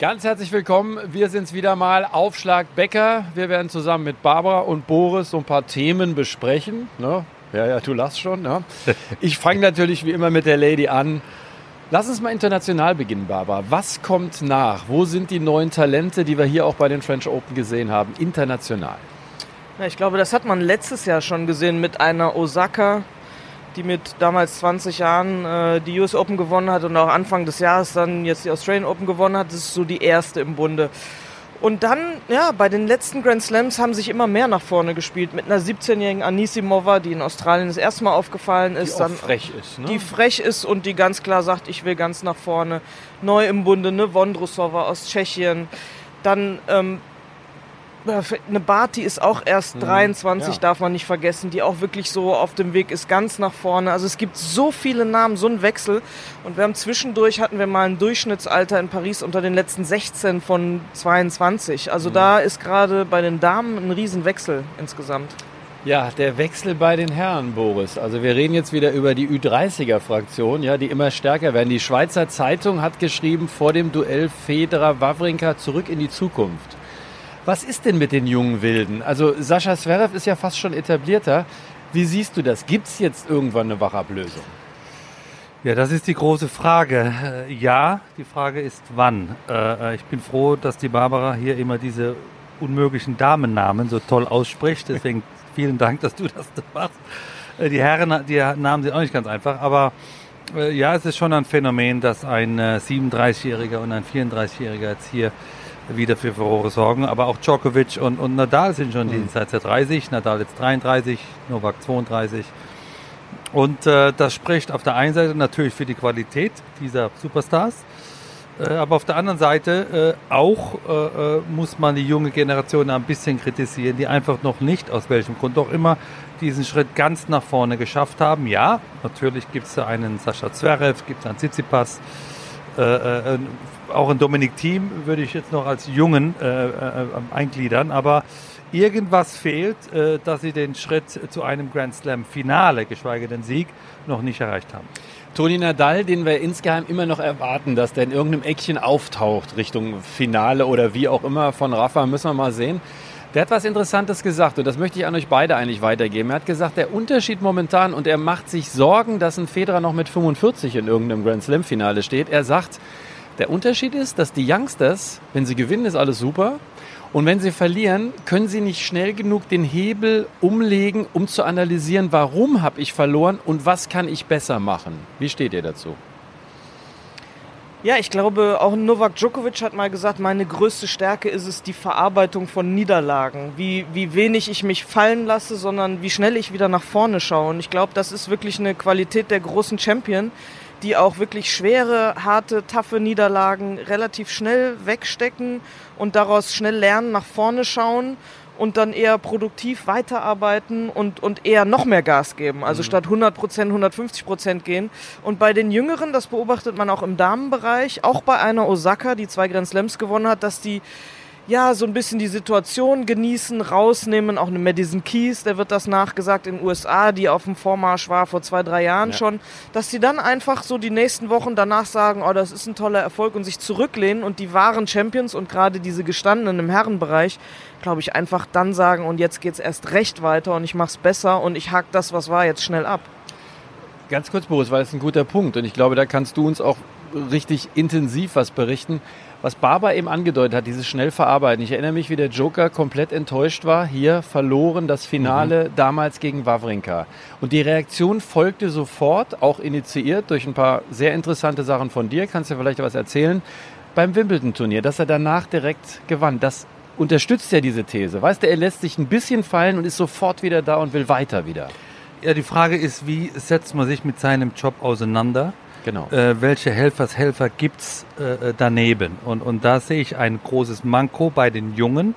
Ganz herzlich willkommen. Wir sind wieder mal Aufschlag Becker. Wir werden zusammen mit Barbara und Boris so ein paar Themen besprechen. Ne? Ja, ja, du lachst schon. Ne? Ich fange natürlich wie immer mit der Lady an. Lass uns mal international beginnen, Barbara. Was kommt nach? Wo sind die neuen Talente, die wir hier auch bei den French Open gesehen haben, international? Ja, ich glaube, das hat man letztes Jahr schon gesehen mit einer Osaka, die mit damals 20 Jahren äh, die US Open gewonnen hat und auch Anfang des Jahres dann jetzt die Australian Open gewonnen hat. Das ist so die erste im Bunde. Und dann, ja, bei den letzten Grand Slams haben sich immer mehr nach vorne gespielt. Mit einer 17-jährigen Anisimova, die in Australien das erste Mal aufgefallen ist. Die dann, frech ist, ne? Die frech ist und die ganz klar sagt, ich will ganz nach vorne. Neu im Bunde, ne, Vondrusova aus Tschechien. Dann ähm, eine Barty ist auch erst mhm. 23, ja. darf man nicht vergessen, die auch wirklich so auf dem Weg ist, ganz nach vorne. Also es gibt so viele Namen, so ein Wechsel. Und wir haben zwischendurch, hatten wir mal ein Durchschnittsalter in Paris unter den letzten 16 von 22. Also mhm. da ist gerade bei den Damen ein Riesenwechsel insgesamt. Ja, der Wechsel bei den Herren, Boris. Also wir reden jetzt wieder über die Ü30er-Fraktion, ja, die immer stärker werden. Die Schweizer Zeitung hat geschrieben vor dem Duell Federer-Wawrinka zurück in die Zukunft. Was ist denn mit den jungen Wilden? Also Sascha Zverev ist ja fast schon etablierter. Wie siehst du das? Gibt es jetzt irgendwann eine Wachablösung? Ja, das ist die große Frage. Äh, ja, die Frage ist wann. Äh, ich bin froh, dass die Barbara hier immer diese unmöglichen Damennamen so toll ausspricht. Deswegen vielen Dank, dass du das machst. Äh, die Herren, die Namen sind auch nicht ganz einfach, aber ja, es ist schon ein Phänomen, dass ein 37-Jähriger und ein 34-Jähriger jetzt hier wieder für Furore sorgen. Aber auch Djokovic und, und Nadal sind schon mhm. seit 30, Nadal jetzt 33, Novak 32. Und äh, das spricht auf der einen Seite natürlich für die Qualität dieser Superstars, äh, aber auf der anderen Seite äh, auch äh, äh, muss man die junge Generation ein bisschen kritisieren, die einfach noch nicht, aus welchem Grund auch immer, diesen Schritt ganz nach vorne geschafft haben. Ja, natürlich gibt es da einen Sascha Zverev, gibt es einen Tsitsipas, äh, äh, auch ein Dominik Thiem würde ich jetzt noch als Jungen äh, äh, eingliedern, aber irgendwas fehlt, äh, dass sie den Schritt zu einem Grand Slam Finale, geschweige denn Sieg, noch nicht erreicht haben. Toni Nadal, den wir insgeheim immer noch erwarten, dass der in irgendeinem Eckchen auftaucht Richtung Finale oder wie auch immer von Rafa, müssen wir mal sehen. Der hat was Interessantes gesagt und das möchte ich an euch beide eigentlich weitergeben. Er hat gesagt, der Unterschied momentan und er macht sich Sorgen, dass ein Federer noch mit 45 in irgendeinem Grand Slam Finale steht. Er sagt, der Unterschied ist, dass die Youngsters, wenn sie gewinnen, ist alles super. Und wenn sie verlieren, können sie nicht schnell genug den Hebel umlegen, um zu analysieren, warum habe ich verloren und was kann ich besser machen. Wie steht ihr dazu? Ja, ich glaube, auch Novak Djokovic hat mal gesagt, meine größte Stärke ist es die Verarbeitung von Niederlagen. Wie, wie wenig ich mich fallen lasse, sondern wie schnell ich wieder nach vorne schaue. Und ich glaube, das ist wirklich eine Qualität der großen Champion, die auch wirklich schwere, harte, taffe Niederlagen relativ schnell wegstecken und daraus schnell lernen, nach vorne schauen und dann eher produktiv weiterarbeiten und, und eher noch mehr Gas geben. Also mhm. statt 100 Prozent, 150 Prozent gehen. Und bei den Jüngeren, das beobachtet man auch im Damenbereich, auch bei einer Osaka, die zwei Grand Slams gewonnen hat, dass die ja, so ein bisschen die Situation genießen, rausnehmen. Auch eine Madison Keys, der wird das nachgesagt in den USA, die auf dem Vormarsch war vor zwei, drei Jahren ja. schon, dass sie dann einfach so die nächsten Wochen danach sagen, oh, das ist ein toller Erfolg und sich zurücklehnen und die wahren Champions und gerade diese gestandenen im Herrenbereich, glaube ich, einfach dann sagen, und jetzt geht's erst recht weiter und ich mach's besser und ich hack das, was war, jetzt schnell ab. Ganz kurz, Boris, weil das ein guter Punkt und ich glaube, da kannst du uns auch richtig intensiv was berichten. Was Barber eben angedeutet hat, dieses Schnellverarbeiten. Ich erinnere mich, wie der Joker komplett enttäuscht war. Hier verloren das Finale mhm. damals gegen Wawrinka. Und die Reaktion folgte sofort, auch initiiert durch ein paar sehr interessante Sachen von dir. Kannst du vielleicht was erzählen? Beim Wimbledon-Turnier, dass er danach direkt gewann. Das unterstützt ja diese These. Weißt du, er lässt sich ein bisschen fallen und ist sofort wieder da und will weiter wieder. Ja, die Frage ist, wie setzt man sich mit seinem Job auseinander? Genau. Äh, welche Helfershelfer gibt's äh, daneben? Und, und da sehe ich ein großes Manko bei den Jungen.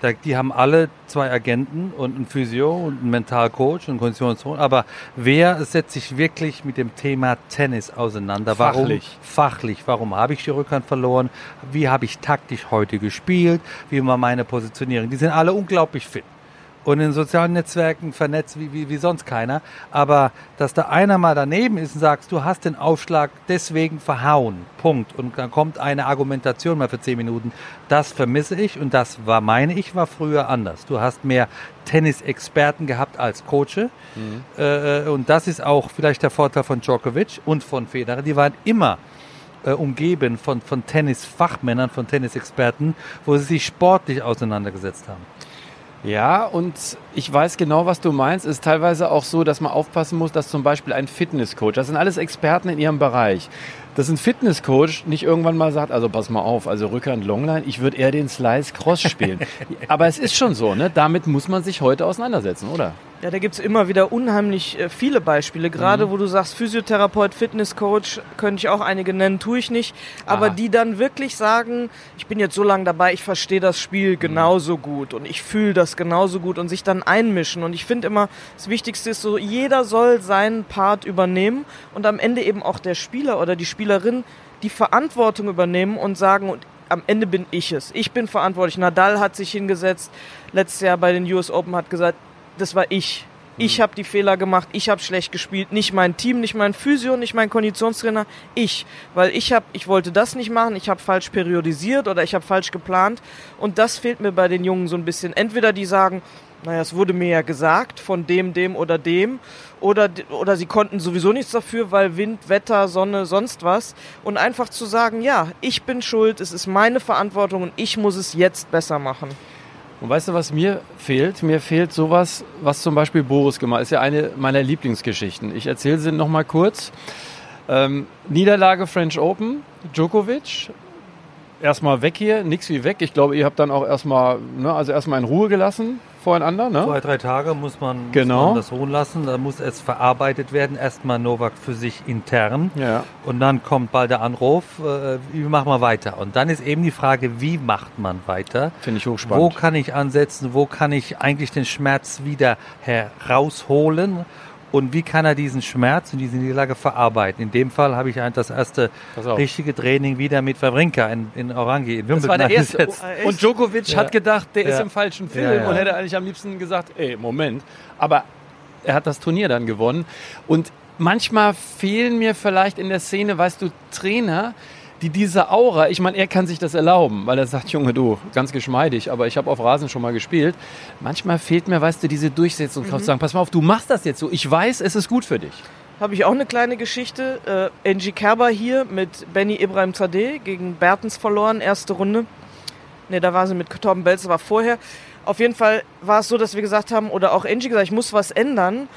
Da, die haben alle zwei Agenten und einen Physio und einen Mentalcoach und einen Konditionscoach. Aber wer setzt sich wirklich mit dem Thema Tennis auseinander? Fachlich. Warum, fachlich. Warum habe ich die Rückhand verloren? Wie habe ich taktisch heute gespielt? Wie war meine Positionierung? Die sind alle unglaublich fit. Und in sozialen Netzwerken vernetzt wie, wie, wie sonst keiner. Aber dass da einer mal daneben ist und sagt, du hast den Aufschlag deswegen verhauen, Punkt. Und dann kommt eine Argumentation mal für zehn Minuten. Das vermisse ich und das war, meine ich, war früher anders. Du hast mehr Tennisexperten gehabt als Coache. Mhm. Äh, und das ist auch vielleicht der Vorteil von Djokovic und von Federer. Die waren immer äh, umgeben von, von Tennisfachmännern, von Tennisexperten, wo sie sich sportlich auseinandergesetzt haben. Ja, und ich weiß genau, was du meinst. Es ist teilweise auch so, dass man aufpassen muss, dass zum Beispiel ein Fitnesscoach, das sind alles Experten in ihrem Bereich, dass ein Fitnesscoach nicht irgendwann mal sagt, also pass mal auf, also Rückhand Longline, ich würde eher den Slice Cross spielen. Aber es ist schon so, ne? Damit muss man sich heute auseinandersetzen, oder? Ja, da gibt's immer wieder unheimlich äh, viele Beispiele. Gerade mhm. wo du sagst, Physiotherapeut, Fitnesscoach, könnte ich auch einige nennen, tue ich nicht. Aber Aha. die dann wirklich sagen, ich bin jetzt so lange dabei, ich verstehe das Spiel mhm. genauso gut und ich fühle das genauso gut und sich dann einmischen. Und ich finde immer, das Wichtigste ist so, jeder soll seinen Part übernehmen und am Ende eben auch der Spieler oder die Spielerin die Verantwortung übernehmen und sagen, und am Ende bin ich es. Ich bin verantwortlich. Nadal hat sich hingesetzt, letztes Jahr bei den US Open hat gesagt, das war ich. Ich mhm. habe die Fehler gemacht, ich habe schlecht gespielt, nicht mein Team, nicht mein Physio, nicht mein Konditionstrainer, ich, weil ich habe, ich wollte das nicht machen, ich habe falsch periodisiert oder ich habe falsch geplant und das fehlt mir bei den Jungen so ein bisschen. Entweder die sagen, naja, es wurde mir ja gesagt von dem, dem oder dem oder oder sie konnten sowieso nichts dafür, weil Wind, Wetter, Sonne, sonst was und einfach zu sagen, ja, ich bin schuld, es ist meine Verantwortung und ich muss es jetzt besser machen. Und weißt du, was mir fehlt? Mir fehlt sowas, was zum Beispiel Boris gemacht hat. Ist ja eine meiner Lieblingsgeschichten. Ich erzähle sie noch mal kurz. Ähm, Niederlage French Open, Djokovic. Erstmal weg hier, nix wie weg. Ich glaube, ihr habt dann auch erstmal, ne, also erstmal in Ruhe gelassen voreinander. Ne? Zwei, drei Tage muss man, genau. muss man das ruhen lassen. Da muss es verarbeitet werden. Erstmal Novak für sich intern. Ja. Und dann kommt bald der Anruf, äh, wie machen wir weiter? Und dann ist eben die Frage, wie macht man weiter? Finde ich hochspannend. Wo kann ich ansetzen? Wo kann ich eigentlich den Schmerz wieder herausholen? Und wie kann er diesen Schmerz und diese Niederlage verarbeiten. In dem Fall habe ich das erste richtige Training wieder mit Wawrinka in, in Orangi. In das war der erste. Oh, und Djokovic ja. hat gedacht, der ja. ist im falschen Film ja, und hätte eigentlich am liebsten gesagt, ey, Moment. Aber er hat das Turnier dann gewonnen. Und manchmal fehlen mir vielleicht in der Szene, weißt du, Trainer, die diese Aura, ich meine, er kann sich das erlauben, weil er sagt, Junge, du, ganz geschmeidig, aber ich habe auf Rasen schon mal gespielt. Manchmal fehlt mir, weißt du, diese Durchsetzungskraft, mhm. zu sagen, pass mal auf, du machst das jetzt so, ich weiß, es ist gut für dich. Habe ich auch eine kleine Geschichte. Äh, Angie Kerber hier mit Benny Ibrahim Zadeh gegen Bertens verloren, erste Runde. Ne, da war sie mit Torben Belz, war vorher. Auf jeden Fall war es so, dass wir gesagt haben, oder auch Angie gesagt, ich muss was ändern.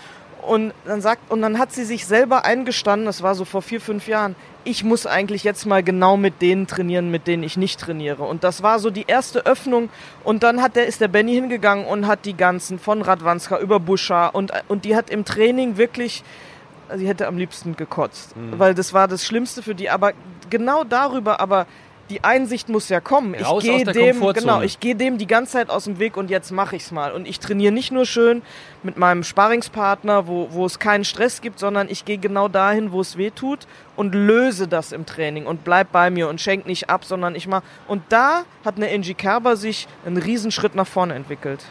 Und dann sagt, und dann hat sie sich selber eingestanden, das war so vor vier, fünf Jahren, ich muss eigentlich jetzt mal genau mit denen trainieren, mit denen ich nicht trainiere. Und das war so die erste Öffnung. Und dann hat der, ist der Benny hingegangen und hat die ganzen von Radwanska über Buscha und, und die hat im Training wirklich, sie hätte am liebsten gekotzt. Mhm. Weil das war das Schlimmste für die. Aber genau darüber, aber die Einsicht muss ja kommen. Raus ich gehe dem, genau, ich gehe dem die ganze Zeit aus dem Weg und jetzt mache ich's mal. Und ich trainiere nicht nur schön mit meinem Sparringspartner, wo, wo es keinen Stress gibt, sondern ich gehe genau dahin, wo es weh tut und löse das im Training und bleib bei mir und schenk nicht ab, sondern ich mach. Und da hat eine Angie Kerber sich einen Riesenschritt nach vorne entwickelt.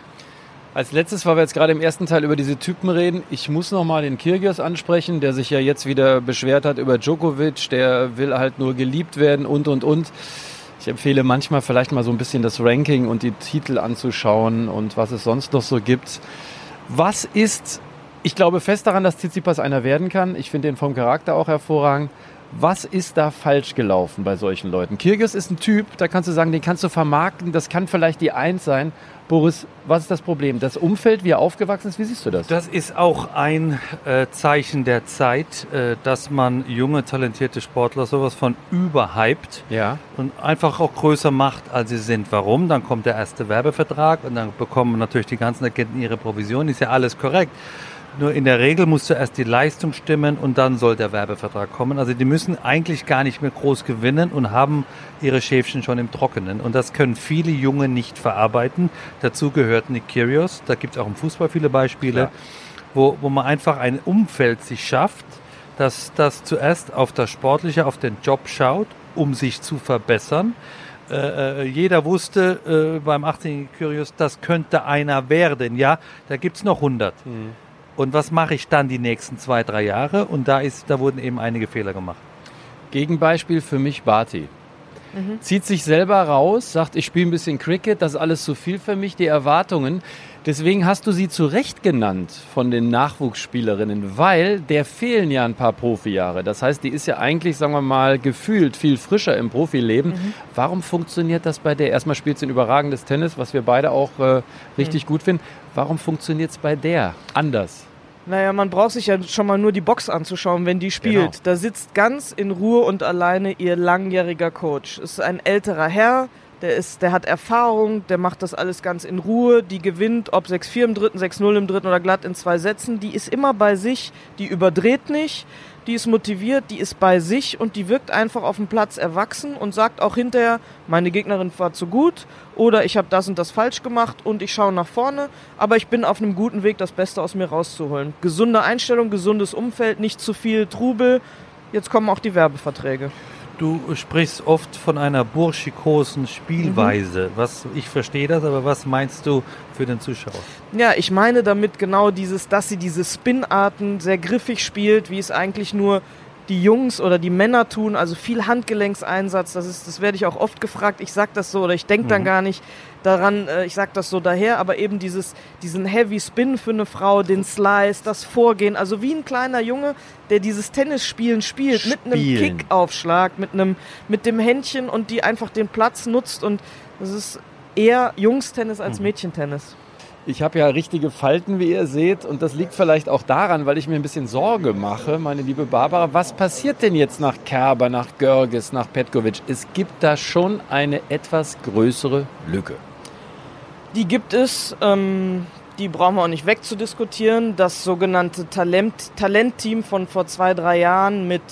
Als letztes, weil wir jetzt gerade im ersten Teil über diese Typen reden, ich muss nochmal den Kirgios ansprechen, der sich ja jetzt wieder beschwert hat über Djokovic, der will halt nur geliebt werden und, und, und. Ich empfehle manchmal vielleicht mal so ein bisschen das Ranking und die Titel anzuschauen und was es sonst noch so gibt. Was ist, ich glaube fest daran, dass Tsitsipas einer werden kann. Ich finde den vom Charakter auch hervorragend. Was ist da falsch gelaufen bei solchen Leuten? Kirgis ist ein Typ, da kannst du sagen, den kannst du vermarkten, das kann vielleicht die Eins sein. Boris, was ist das Problem? Das Umfeld, wie er aufgewachsen ist, wie siehst du das? Das ist auch ein äh, Zeichen der Zeit, äh, dass man junge, talentierte Sportler sowas von überhypt ja. und einfach auch größer macht, als sie sind. Warum? Dann kommt der erste Werbevertrag und dann bekommen natürlich die ganzen Agenten ihre Provision, ist ja alles korrekt. Nur in der Regel muss zuerst die Leistung stimmen und dann soll der Werbevertrag kommen. Also die müssen eigentlich gar nicht mehr groß gewinnen und haben ihre Schäfchen schon im Trockenen. Und das können viele Junge nicht verarbeiten. Dazu gehört Nick Kyrgios. Da gibt es auch im Fußball viele Beispiele, wo, wo man einfach ein Umfeld sich schafft, dass das zuerst auf das Sportliche, auf den Job schaut, um sich zu verbessern Äh, äh, jeder wusste äh, beim 18. Curious, das könnte einer werden. Ja, da gibt es noch 100. Mhm. Und was mache ich dann die nächsten zwei, drei Jahre? Und da, ist, da wurden eben einige Fehler gemacht. Gegenbeispiel für mich Barty. Mhm. Zieht sich selber raus, sagt, ich spiele ein bisschen Cricket, das ist alles zu viel für mich, die Erwartungen. Deswegen hast du sie zu Recht genannt von den Nachwuchsspielerinnen, weil der fehlen ja ein paar Profijahre. Das heißt, die ist ja eigentlich, sagen wir mal, gefühlt viel frischer im Profileben. Mhm. Warum funktioniert das bei der? Erstmal spielt sie ein überragendes Tennis, was wir beide auch äh, richtig mhm. gut finden. Warum funktioniert es bei der anders? Naja, man braucht sich ja schon mal nur die Box anzuschauen, wenn die spielt. Genau. Da sitzt ganz in Ruhe und alleine ihr langjähriger Coach. Es ist ein älterer Herr, der, ist, der hat Erfahrung, der macht das alles ganz in Ruhe, die gewinnt, ob 6-4 im dritten, 6-0 im dritten oder glatt in zwei Sätzen. Die ist immer bei sich, die überdreht nicht, die ist motiviert, die ist bei sich und die wirkt einfach auf dem Platz erwachsen und sagt auch hinterher, meine Gegnerin war zu gut oder ich habe das und das falsch gemacht und ich schaue nach vorne, aber ich bin auf einem guten Weg, das Beste aus mir rauszuholen. Gesunde Einstellung, gesundes Umfeld, nicht zu viel Trubel. Jetzt kommen auch die Werbeverträge. Du sprichst oft von einer burschikosen Spielweise. Mhm. Was, ich verstehe das, aber was meinst du für den Zuschauer? Ja, ich meine damit genau dieses, dass sie diese Spinarten sehr griffig spielt, wie es eigentlich nur die Jungs oder die Männer tun, also viel Handgelenkseinsatz, das ist, das werde ich auch oft gefragt. Ich sag das so oder ich denke mhm. dann gar nicht daran, äh, ich sag das so daher, aber eben dieses, diesen Heavy Spin für eine Frau, den Slice, das Vorgehen, also wie ein kleiner Junge, der dieses Tennisspielen spielt, Spielen. mit einem Kickaufschlag, mit einem, mit dem Händchen und die einfach den Platz nutzt und das ist eher Jungstennis als mhm. Mädchentennis. Ich habe ja richtige Falten, wie ihr seht, und das liegt vielleicht auch daran, weil ich mir ein bisschen Sorge mache, meine liebe Barbara. Was passiert denn jetzt nach Kerber, nach Görges, nach Petkovic? Es gibt da schon eine etwas größere Lücke. Die gibt es. Ähm, die brauchen wir auch nicht wegzudiskutieren. Das sogenannte Talent, Talentteam von vor zwei, drei Jahren mit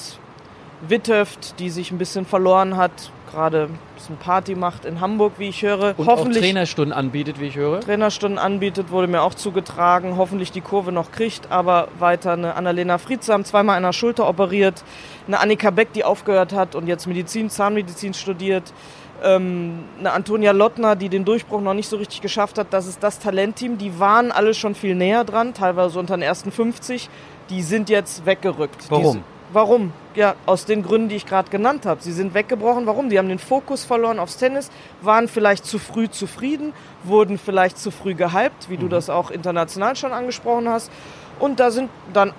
Wittöft, die sich ein bisschen verloren hat, gerade ein bisschen Party macht in Hamburg, wie ich höre. Und Hoffentlich auch Trainerstunden anbietet, wie ich höre. Trainerstunden anbietet, wurde mir auch zugetragen. Hoffentlich die Kurve noch kriegt, aber weiter eine Annalena Friedsam, zweimal an der Schulter operiert. Eine Annika Beck, die aufgehört hat und jetzt Medizin, Zahnmedizin studiert. Ähm, eine Antonia Lottner, die den Durchbruch noch nicht so richtig geschafft hat. Das ist das Talentteam. Die waren alle schon viel näher dran, teilweise unter den ersten 50. Die sind jetzt weggerückt. Warum? Warum? Ja, aus den Gründen, die ich gerade genannt habe. Sie sind weggebrochen. Warum? Die haben den Fokus verloren aufs Tennis, waren vielleicht zu früh zufrieden, wurden vielleicht zu früh gehypt, wie mhm. du das auch international schon angesprochen hast. Und da sind dann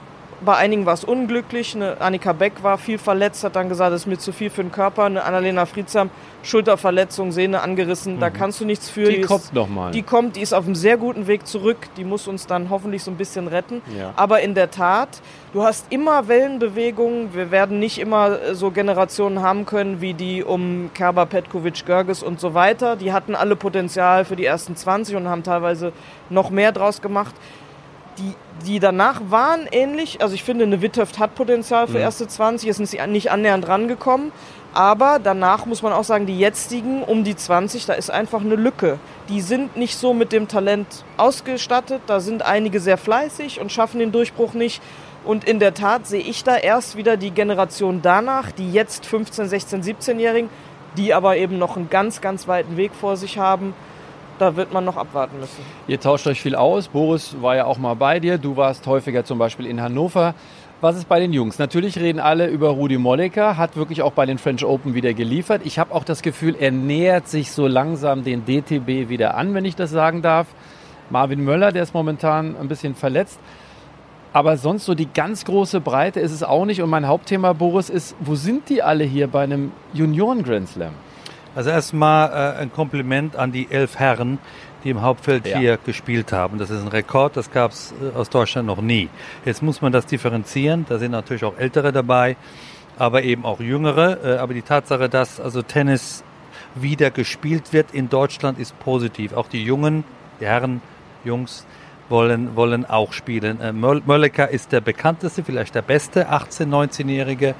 bei einigen war es unglücklich. Eine Annika Beck war viel verletzt, hat dann gesagt, das ist mir zu viel für den Körper. Eine Annalena Friedsam, Schulterverletzung, Sehne angerissen, mhm. da kannst du nichts für. Die, die kommt nochmal. Die kommt, die ist auf einem sehr guten Weg zurück. Die muss uns dann hoffentlich so ein bisschen retten. Ja. Aber in der Tat, du hast immer Wellenbewegungen. Wir werden nicht immer so Generationen haben können wie die um Kerber, Petkovic, Görges und so weiter. Die hatten alle Potenzial für die ersten 20 und haben teilweise noch mehr draus gemacht die, die danach waren ähnlich. Also ich finde, eine Witthöft hat Potenzial für mhm. erste 20, ist nicht annähernd rangekommen. Aber danach muss man auch sagen, die jetzigen um die 20, da ist einfach eine Lücke. Die sind nicht so mit dem Talent ausgestattet. Da sind einige sehr fleißig und schaffen den Durchbruch nicht. Und in der Tat sehe ich da erst wieder die Generation danach, die jetzt 15, 16, 17-Jährigen, die aber eben noch einen ganz, ganz weiten Weg vor sich haben da wird man noch abwarten müssen. Ihr tauscht euch viel aus. Boris war ja auch mal bei dir. Du warst häufiger zum Beispiel in Hannover. Was ist bei den Jungs? Natürlich reden alle über Rudi Molleker, hat wirklich auch bei den French Open wieder geliefert. Ich habe auch das Gefühl, er nähert sich so langsam den DTB wieder an, wenn ich das sagen darf. Marvin Möller, der ist momentan ein bisschen verletzt. Aber sonst so die ganz große Breite ist es auch nicht. Und mein Hauptthema, Boris, ist, wo sind die alle hier bei einem Junioren Grand Slam? Also erstmal äh, ein Kompliment an die elf Herren, die im Hauptfeld ja. hier gespielt haben. Das ist ein Rekord, das gab es äh, aus Deutschland noch nie. Jetzt muss man das differenzieren. Da sind natürlich auch Ältere dabei, aber eben auch Jüngere. Äh, aber die Tatsache, dass also Tennis wieder gespielt wird in Deutschland, ist positiv. Auch die Jungen, die Herren, Jungs, wollen, wollen auch spielen. Äh, Möllecker ist der bekannteste, vielleicht der beste 18-, 19-Jährige.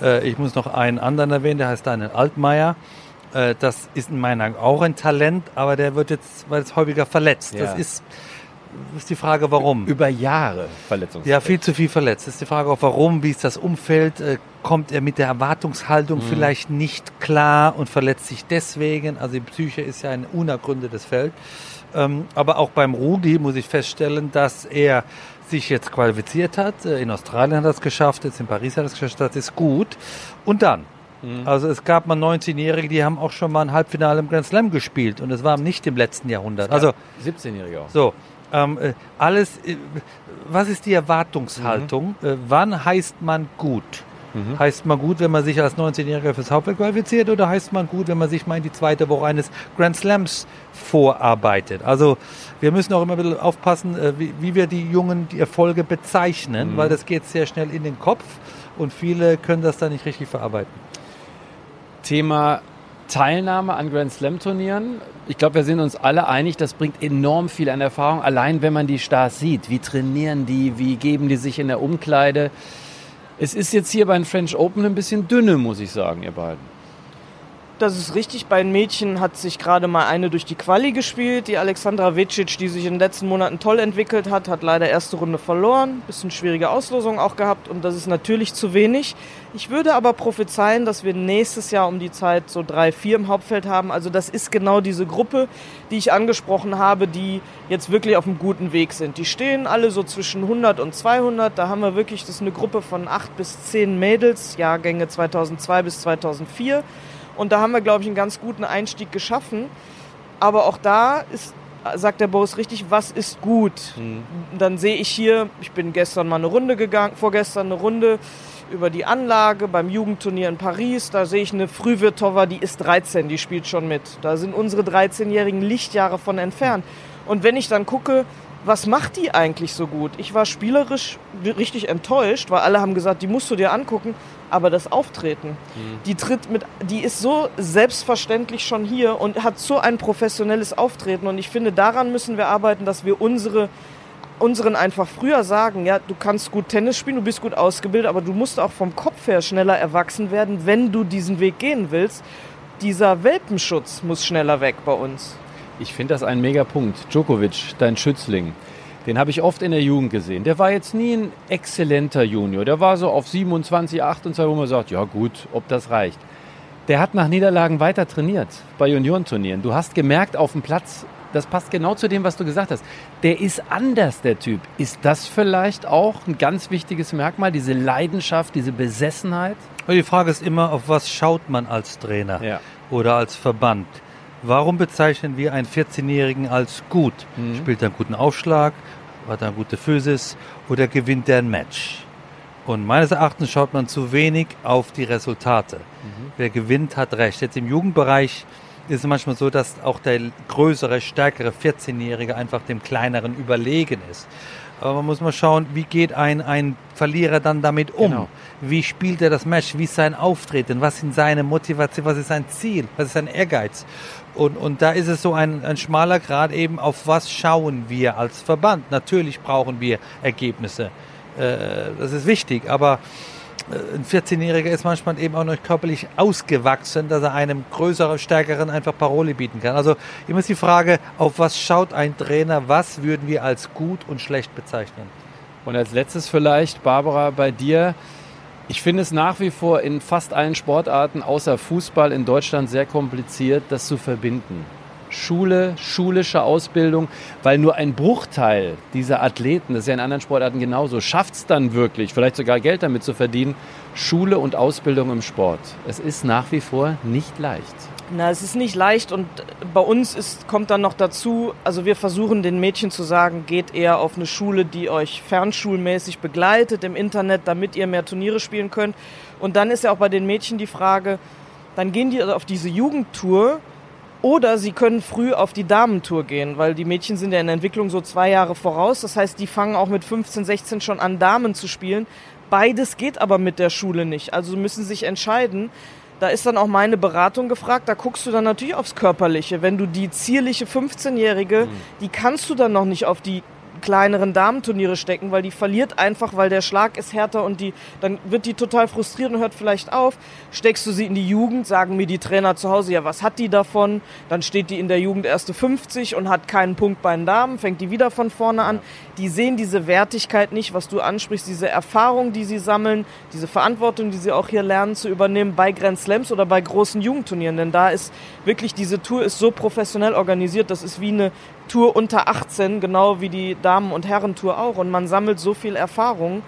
Äh, ich muss noch einen anderen erwähnen, der heißt Daniel Altmaier. Äh, das ist in meinen Augen auch ein Talent, aber der wird jetzt, weil es häufiger verletzt. Ja. Das ist ist die Frage, warum? Über Jahre verletzungsfähig. Ja, viel zu viel verletzt. Ist die Frage auch, warum, wie ist das Umfeld? Äh, kommt er mit der Erwartungshaltung mhm. vielleicht nicht klar und verletzt sich deswegen? Also die Psyche ist ja ein unergründetes Feld. Ähm, aber auch beim Rudi muss ich feststellen, dass er sich jetzt qualifiziert hat. Äh, in Australien hat er es geschafft, jetzt in Paris hat er es geschafft, das ist gut. Und dann Mhm. Also es gab mal 19-Jährige, die haben auch schon mal ein Halbfinale im Grand Slam gespielt und es war nicht im letzten Jahrhundert. Also 17-Jährige auch. So, ähm, äh, alles. Äh, was ist die Erwartungshaltung? Mhm. Äh, wann heißt man gut? Mhm. Heißt man gut, wenn man sich als 19-Jähriger fürs Hauptfeld qualifiziert oder heißt man gut, wenn man sich mal in die zweite Woche eines Grand Slams vorarbeitet? Also wir müssen auch immer ein bisschen aufpassen, äh, wie, wie, wir die Jungen die Erfolge bezeichnen, mhm. weil das geht sehr schnell in den Kopf und viele können das dann nicht richtig verarbeiten. Thema Teilnahme an Grand Slam Turnieren. Ich glaube, wir sind uns alle einig, das bringt enorm viel an Erfahrung. Allein wenn man die Stars sieht, wie trainieren die, wie geben die sich in der Umkleide. Es ist jetzt hier bei den French Open ein bisschen dünne, muss ich sagen, ihr beiden das ist richtig. Bei den Mädchen hat sich gerade mal eine durch die Quali gespielt. Die Alexandra Vicic, die sich in den letzten Monaten toll entwickelt hat, hat leider erste Runde verloren. Bisschen schwierige Auslosung auch gehabt und das ist natürlich zu wenig. Ich würde aber prophezeien, dass wir nächstes Jahr um die Zeit so drei, vier im Hauptfeld haben. Also das ist genau diese Gruppe, die ich angesprochen habe, die jetzt wirklich auf einem guten Weg sind. Die stehen alle so zwischen 100 und 200. Da haben wir wirklich, das ist eine Gruppe von acht bis zehn Mädels, Jahrgänge 2002 bis 2004. Und da haben wir, glaube ich, einen ganz guten Einstieg geschaffen. Aber auch da ist, sagt der Boris richtig, was ist gut? Mhm. Dann sehe ich hier, ich bin gestern mal eine Runde gegangen, vorgestern eine Runde über die Anlage beim Jugendturnier in Paris. Da sehe ich eine Frühwirtova, die ist 13, die spielt schon mit. Da sind unsere 13-jährigen Lichtjahre von entfernt. Und wenn ich dann gucke, was macht die eigentlich so gut? Ich war spielerisch richtig enttäuscht, weil alle haben gesagt, die musst du dir angucken aber das Auftreten, mhm. die tritt mit, die ist so selbstverständlich schon hier und hat so ein professionelles Auftreten und ich finde, daran müssen wir arbeiten, dass wir unsere unseren einfach früher sagen, ja, du kannst gut Tennis spielen, du bist gut ausgebildet, aber du musst auch vom Kopf her schneller erwachsen werden, wenn du diesen Weg gehen willst. Dieser Welpenschutz muss schneller weg bei uns. Ich finde das ein mega Punkt. Djokovic, dein Schützling. Den habe ich oft in der Jugend gesehen. Der war jetzt nie ein exzellenter Junior. Der war so auf 27, 28, wo man sagt, ja gut, ob das reicht. Der hat nach Niederlagen weiter trainiert bei Juniorenturnieren. Du hast gemerkt auf dem Platz, das passt genau zu dem, was du gesagt hast. Der ist anders, der Typ. Ist das vielleicht auch ein ganz wichtiges Merkmal, diese Leidenschaft, diese Besessenheit? Die Frage ist immer, auf was schaut man als Trainer ja. oder als Verband? Warum bezeichnen wir einen 14-Jährigen als gut? Mhm. Spielt er einen guten Aufschlag? Hat er eine gute Physis? Oder gewinnt er ein Match? Und meines Erachtens schaut man zu wenig auf die Resultate. Mhm. Wer gewinnt, hat recht. Jetzt im Jugendbereich ist es manchmal so, dass auch der größere, stärkere 14-Jährige einfach dem kleineren überlegen ist. Aber man muss mal schauen, wie geht ein, ein Verlierer dann damit um? Genau. Wie spielt er das Match? Wie ist sein Auftreten? Was sind seine Motivation? Was ist sein Ziel? Was ist sein Ehrgeiz? Und, und da ist es so ein, ein schmaler Grad eben, auf was schauen wir als Verband. Natürlich brauchen wir Ergebnisse. Äh, das ist wichtig, aber ein 14-Jähriger ist manchmal eben auch noch körperlich ausgewachsen, dass er einem größeren, stärkeren einfach Parole bieten kann. Also immer ist die Frage, auf was schaut ein Trainer, was würden wir als gut und schlecht bezeichnen? Und als letztes vielleicht, Barbara, bei dir, ich finde es nach wie vor in fast allen Sportarten außer Fußball in Deutschland sehr kompliziert, das zu verbinden. Schule, schulische Ausbildung, weil nur ein Bruchteil dieser Athleten, das ist ja in anderen Sportarten genauso, schafft es dann wirklich, vielleicht sogar Geld damit zu verdienen, Schule und Ausbildung im Sport. Es ist nach wie vor nicht leicht. Na, es ist nicht leicht und bei uns ist, kommt dann noch dazu, also wir versuchen den Mädchen zu sagen, geht eher auf eine Schule, die euch fernschulmäßig begleitet im Internet, damit ihr mehr Turniere spielen könnt. Und dann ist ja auch bei den Mädchen die Frage, dann gehen die auf diese Jugendtour oder sie können früh auf die Damentour gehen, weil die Mädchen sind ja in der Entwicklung so zwei Jahre voraus. Das heißt, die fangen auch mit 15, 16 schon an, Damen zu spielen. Beides geht aber mit der Schule nicht. Also müssen sich entscheiden, da ist dann auch meine Beratung gefragt. Da guckst du dann natürlich aufs Körperliche. Wenn du die zierliche 15-Jährige, mhm. die kannst du dann noch nicht auf die kleineren Damenturniere stecken, weil die verliert einfach, weil der Schlag ist härter und die, dann wird die total frustriert und hört vielleicht auf. Steckst du sie in die Jugend, sagen mir die Trainer zu Hause, ja, was hat die davon? Dann steht die in der Jugend erste 50 und hat keinen Punkt bei den Damen, fängt die wieder von vorne an. Die sehen diese Wertigkeit nicht, was du ansprichst, diese Erfahrung, die sie sammeln, diese Verantwortung, die sie auch hier lernen zu übernehmen bei Grand Slams oder bei großen Jugendturnieren. Denn da ist wirklich, diese Tour ist so professionell organisiert, das ist wie eine Tour unter 18, genau wie die Damen- und Herrentour auch. Und man sammelt so viel Erfahrung.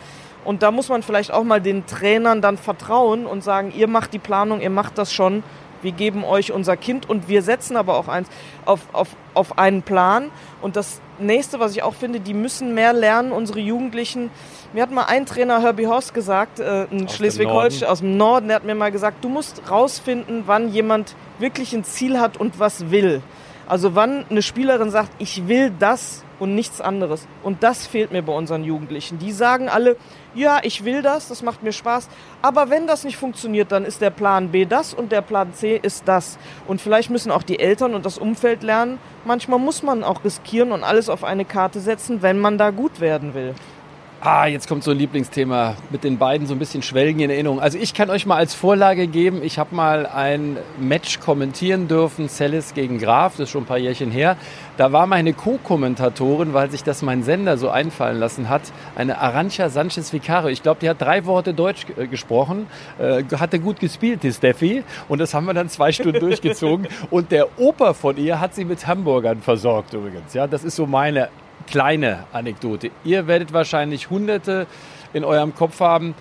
Und da muss man vielleicht auch mal den Trainern dann vertrauen und sagen, ihr macht die Planung, ihr macht das schon. Wir geben euch unser Kind und wir setzen aber auch eins auf, auf, auf einen Plan. Und das nächste, was ich auch finde, die müssen mehr lernen, unsere Jugendlichen. Mir hat mal ein Trainer, Herbie Horst, gesagt, äh, in Schleswig-Holstein aus dem Norden, der hat mir mal gesagt, du musst rausfinden, wann jemand wirklich ein Ziel hat und was will. Also wann eine Spielerin sagt, ich will das und nichts anderes. Und das fehlt mir bei unseren Jugendlichen. Die sagen alle, ja, ich will das, das macht mir Spaß. Aber wenn das nicht funktioniert, dann ist der Plan B das und der Plan C ist das. Und vielleicht müssen auch die Eltern und das Umfeld lernen, manchmal muss man auch riskieren und alles auf eine Karte setzen, wenn man da gut werden will. Ah, jetzt kommt so ein Lieblingsthema mit den beiden so ein bisschen Schwelgen in Erinnerung. Also ich kann euch mal als Vorlage geben, ich habe mal ein Match kommentieren dürfen, Celis gegen Graf, das ist schon ein paar Jährchen her. Da war meine Co-Kommentatorin, weil sich das mein Sender so einfallen lassen hat, eine Arancha Sanchez Vicario. Ich glaube, die hat drei Worte Deutsch äh, gesprochen, äh, hatte gut gespielt, die Steffi. Und das haben wir dann zwei Stunden durchgezogen. Und der Opa von ihr hat sie mit Hamburgern versorgt übrigens. Ja, das ist so meine kleine Anekdote. Ihr werdet wahrscheinlich hunderte in eurem Kopf haben.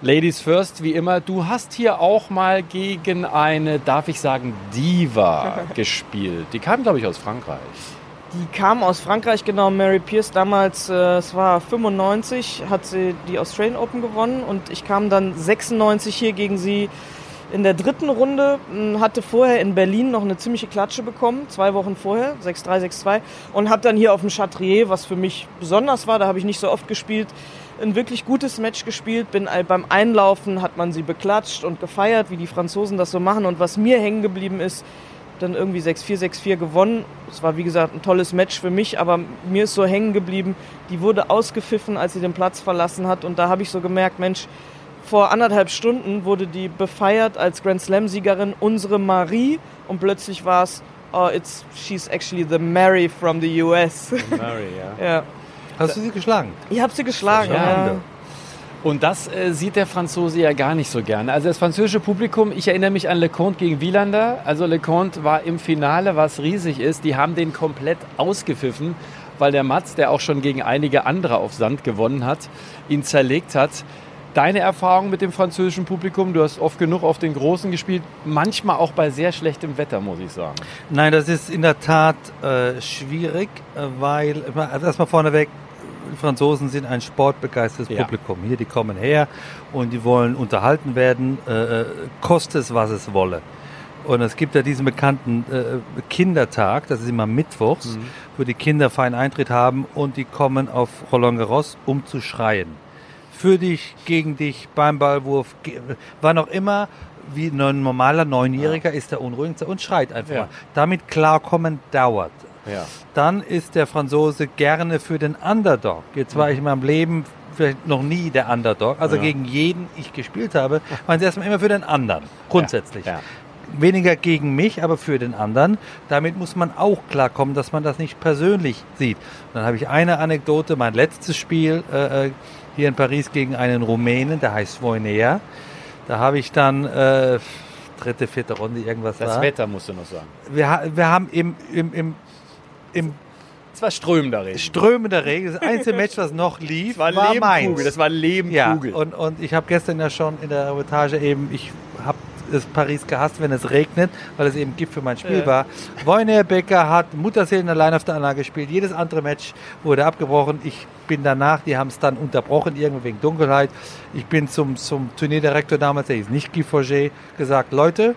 Ladies first, wie immer. Du hast hier auch mal gegen eine, darf ich sagen, Diva gespielt. Die kam, glaube ich, aus Frankreich. Die kam aus Frankreich, genau. Mary Pierce damals, äh, es war 95, hat sie die Australian Open gewonnen und ich kam dann 96 hier gegen sie in der dritten Runde hm, hatte vorher in Berlin noch eine ziemliche Klatsche bekommen, zwei Wochen vorher, 6-3, 6-2 und habe dann hier auf dem Chatrier, was für mich besonders war, da habe ich nicht so oft gespielt, ein wirklich gutes Match gespielt. Bin beim Einlaufen hat man sie beklatscht und gefeiert, wie die Franzosen das so machen. Und was mir hängen geblieben ist, dann irgendwie 6-4, 6-4 gewonnen. Es war wie gesagt ein tolles Match für mich, aber mir ist so hängen geblieben. Die wurde ausgepfiffen, als sie den Platz verlassen hat. Und da habe ich so gemerkt, Mensch, vor anderthalb Stunden wurde die befeiert als Grand Slam-Siegerin unsere Marie und plötzlich war es, oh, it's, she's actually the Mary from the US. Mary, ja. ja. Hast du sie geschlagen? Ich habe sie geschlagen, ja. Und das äh, sieht der Franzose ja gar nicht so gerne. Also das französische Publikum, ich erinnere mich an Leconte gegen Wielander. Also Leconte war im Finale, was riesig ist. Die haben den komplett ausgepfiffen, weil der Matz, der auch schon gegen einige andere auf Sand gewonnen hat, ihn zerlegt hat. Deine Erfahrung mit dem französischen Publikum, du hast oft genug auf den Großen gespielt, manchmal auch bei sehr schlechtem Wetter, muss ich sagen. Nein, das ist in der Tat äh, schwierig, äh, weil, also erstmal vorneweg, die Franzosen sind ein sportbegeistertes ja. Publikum. Hier, die kommen her und die wollen unterhalten werden, äh, äh, koste es, was es wolle. Und es gibt ja diesen bekannten äh, Kindertag, das ist immer mittwochs, mhm. wo die Kinder feinen Eintritt haben und die kommen auf Roland Garros, um zu schreien für dich, gegen dich, beim Ballwurf, wann auch immer, wie ein normaler Neunjähriger ja. ist der unruhigste und schreit einfach ja. mal. Damit klarkommen dauert. Ja. Dann ist der Franzose gerne für den Underdog. Jetzt war ich in meinem Leben vielleicht noch nie der Underdog. Also gegen jeden ich gespielt habe, waren sie erstmal immer für den anderen. Grundsätzlich. Weniger gegen mich, aber für den anderen. Damit muss man auch klarkommen, dass man das nicht persönlich sieht. Und dann habe ich eine Anekdote, mein letztes Spiel äh, äh hier in Paris gegen einen Rumänen, der heißt Voinea. Da habe ich dann äh, dritte, vierte Runde irgendwas Das war. Wetter musst du noch sagen. Wir, wir haben im, im, im, im es war strömender Regen. Strömender Regen. Das einzige Match, was noch lief, das war, war meins. Das war Lebenkugel. Ja, und, und ich habe gestern ja schon in der Reportage eben, ich habe es Paris gehasst, wenn es regnet, weil es eben Gift für mein Spiel ja. war. Wojner Becker hat Mutterseelen allein auf der Anlage gespielt. Jedes andere Match wurde abgebrochen. Ich bin danach, die haben es dann unterbrochen, irgendwie wegen Dunkelheit. Ich bin zum, zum Turnierdirektor damals, der hieß nicht Guy Forget, gesagt, Leute,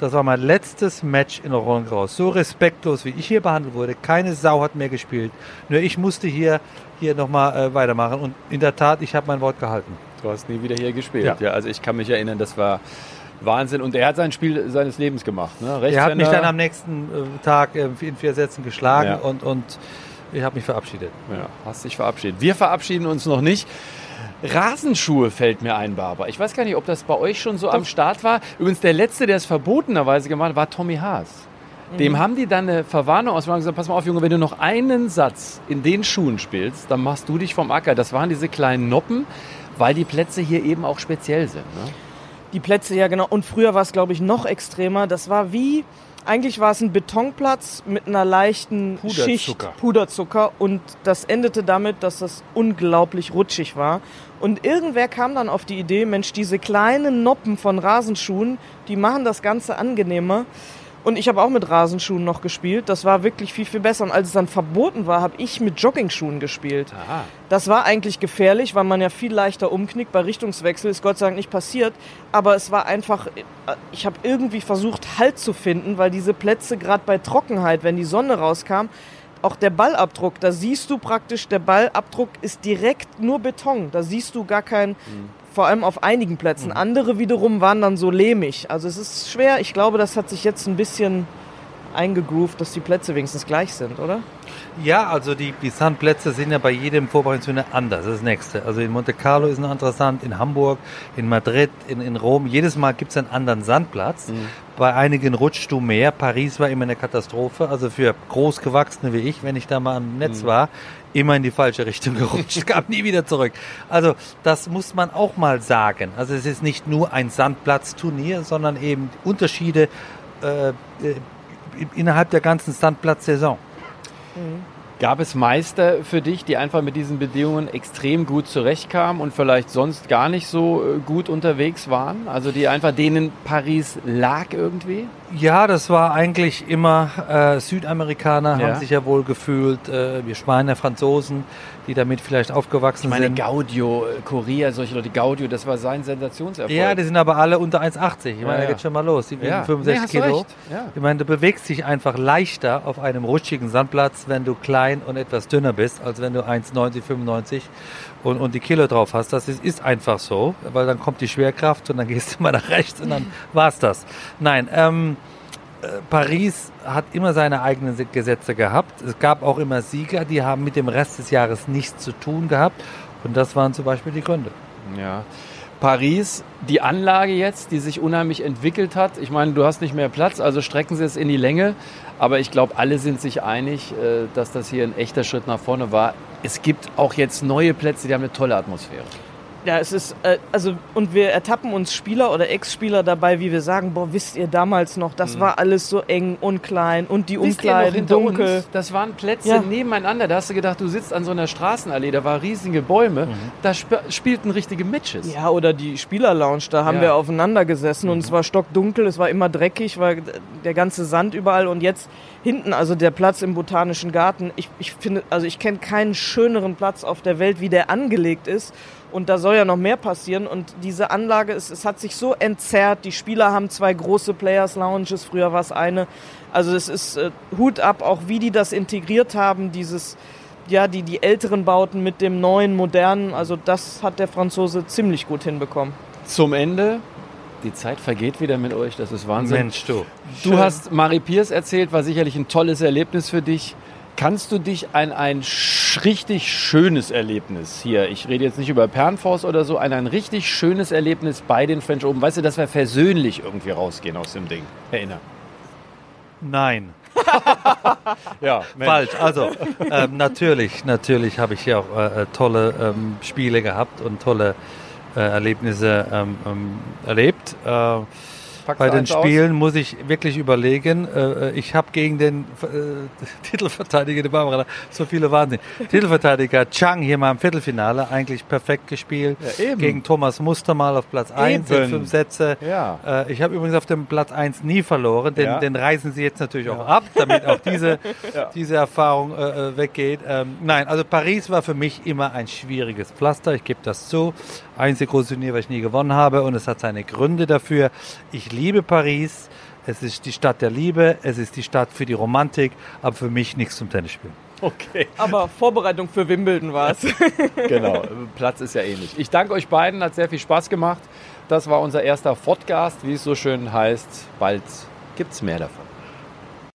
das war mein letztes Match in Roland Garros. So respektlos, wie ich hier behandelt wurde. Keine Sau hat mehr gespielt. Nur ich musste hier, hier nochmal äh, weitermachen. Und in der Tat, ich habe mein Wort gehalten. Du hast nie wieder hier gespielt. Ja. ja. also ich kann mich erinnern, das war Wahnsinn. Und er hat sein Spiel seines Lebens gemacht. Ne? Er hat mich dann am nächsten äh, Tag äh, in vier Sätzen geschlagen ja. und, und Ich habe mich verabschiedet. Ja, hast dich verabschiedet. Wir verabschieden uns noch nicht. Rasenschuhe fällt mir ein, Barbara. Ich weiß gar nicht, ob das bei euch schon so am Start war. Übrigens, der letzte, der es verbotenerweise gemacht hat, war Tommy Haas. Dem haben die dann eine Verwarnung ausgemacht und gesagt, pass mal auf, Junge, wenn du noch einen Satz in den Schuhen spielst, dann machst du dich vom Acker. Das waren diese kleinen Noppen, weil die Plätze hier eben auch speziell sind. Ne? Die Plätze, ja genau. Und früher war es, glaube ich, noch extremer. Das war wie, eigentlich war es ein Betonplatz mit einer leichten Puderzucker. Schicht Puderzucker. Und das endete damit, dass das unglaublich rutschig war. Und irgendwer kam dann auf die Idee, Mensch, diese kleinen Noppen von Rasenschuhen, die machen das Ganze angenehmer. Und ich habe auch mit Rasenschuhen noch gespielt. Das war wirklich viel, viel besser. Und als es dann verboten war, habe ich mit Joggingschuhen gespielt. Aha. Das war eigentlich gefährlich, weil man ja viel leichter umknickt. Bei Richtungswechsel ist Gott sei Dank nicht passiert. Aber es war einfach, ich habe irgendwie versucht, Halt zu finden, weil diese Plätze gerade bei Trockenheit, wenn die Sonne rauskam, auch der Ballabdruck, da siehst du praktisch, der Ballabdruck ist direkt nur Beton. Da siehst du gar keinen, vor allem auf einigen Plätzen. Andere wiederum waren dann so lehmig. Also es ist schwer. Ich glaube, das hat sich jetzt ein bisschen eingegroovt, dass die Plätze wenigstens gleich sind, oder? Ja, also die, die Sandplätze sind ja bei jedem Vorbereitungsturnier anders. Das das nächste. Also in Monte Carlo ist ein anderer Sand, in Hamburg, in Madrid, in, in Rom. Jedes Mal gibt es einen anderen Sandplatz. Bei einigen rutscht du mehr. Paris war immer eine Katastrophe. Also für Großgewachsene wie ich, wenn ich da mal am Netz war, immer in die falsche Richtung gerutscht, kam nie wieder zurück. Also das muss man auch mal sagen. Also es ist nicht nur ein Sandplatzturnier, sondern eben Unterschiede äh, äh, innerhalb der ganzen Sandplatzsaison. Gab es Meister für dich, die einfach mit diesen Bedingungen extrem gut zurechtkamen und vielleicht sonst gar nicht so äh, gut unterwegs waren? Also die einfach denen Paris lag irgendwie? Ja, das war eigentlich immer äh, Südamerikaner, Ja. haben sich ja wohl gefühlt, äh, wir Spanier, Franzosen, die damit vielleicht aufgewachsen Ich meine, sind. Gaudio, äh, Korea, solche Leute, Gaudio, das war sein Sensationserfolg. Ja, die sind aber alle unter 1,80. Ich meine, ja. da geht schon mal los. Die wiegen Ja. 65 Nee, Kilo. Ich meine, du bewegst dich einfach leichter auf einem rutschigen Sandplatz, wenn du klein und etwas dünner bist, als wenn du 1,90, 95 und, und die Kilo drauf hast. Das ist, ist einfach so, weil dann kommt die Schwerkraft und dann gehst du mal nach rechts und dann war's das. Nein, ähm, äh, Paris hat immer seine eigenen Se- Gesetze gehabt. Es gab auch immer Sieger, die haben mit dem Rest des Jahres nichts zu tun gehabt. Und das waren zum Beispiel die Gründe. Ja. Paris, die Anlage jetzt, die sich unheimlich entwickelt hat. Ich meine, du hast nicht mehr Platz, also strecken sie es in die Länge. Aber ich glaube, alle sind sich einig, äh, dass das hier ein echter Schritt nach vorne war. Es gibt auch jetzt neue Plätze, die haben eine tolle Atmosphäre. Ja, es ist, äh, also, und wir ertappen uns Spieler oder Ex-Spieler dabei, wie wir sagen, boah, wisst ihr damals noch, das war alles so eng und klein und die Mhm. Wisst Umkleiden dunkel. uns? Das waren Plätze Ja. nebeneinander. Da hast du gedacht, du sitzt an so einer Straßenallee, da waren riesige Bäume. Da sp spielten richtige Matches. Ja, oder die Spielerlounge, da haben Ja. wir aufeinander gesessen und es war stockdunkel, es war immer dreckig, war der ganze Sand überall und jetzt hinten, also der Platz im Botanischen Garten, ich, ich finde, also ich kenne keinen schöneren Platz auf der Welt, wie der angelegt ist. Und da soll ja noch mehr passieren. Und diese Anlage, es, es hat sich so entzerrt. Die Spieler haben zwei große Players Lounges, früher war es eine. Also es ist äh, Hut ab, auch wie die das integriert haben, dieses, ja, die, die älteren Bauten mit dem neuen, modernen. Also das hat der Franzose ziemlich gut hinbekommen. Zum Ende. Die Zeit vergeht wieder mit euch, das ist Wahnsinn. Mensch, du. Du hast Marie Pierce erzählt, war sicherlich ein tolles Erlebnis für dich. Kannst du dich an ein richtig schönes Erlebnis hier, ich rede jetzt nicht über Pernfors oder so, an ein richtig schönes Erlebnis bei den French Open, weißt du, dass wir versöhnlich irgendwie rausgehen aus dem Ding, erinnern? Nein. Ja, Falsch. Also ähm, natürlich, natürlich habe ich hier auch äh, äh, tolle ähm, Spiele gehabt und tolle äh, Erlebnisse ähm, ähm, erlebt. Äh, bei den Spielen muss ich wirklich überlegen. Äh, ich habe gegen den äh, Titelverteidiger, der Barbara, so viele Wahnsinn. Titelverteidiger Chang hier mal im Viertelfinale eigentlich perfekt gespielt. Ja. Gegen Thomas Muster mal auf Platz 1 in fünf Sätze. Ja. Äh, ich habe übrigens auf dem Platz 1 nie verloren. Den, Ja. den reißen sie jetzt natürlich auch ab, damit auch diese, diese Erfahrung äh, äh, weggeht. Ähm, nein, also Paris war für mich immer ein schwieriges Pflaster. Ich gebe das zu. Einzige große Turnier, was ich nie gewonnen habe und es hat seine Gründe dafür. Ich liebe Paris. Es ist die Stadt der Liebe. Es ist die Stadt für die Romantik, aber für mich nichts zum Tennisspielen. Okay, Aber Vorbereitung für Wimbledon war es. genau. Platz ist ja ähnlich. Ich danke euch beiden, hat sehr viel Spaß gemacht. Das war unser erster Podcast, wie es so schön heißt. Bald gibt's mehr davon.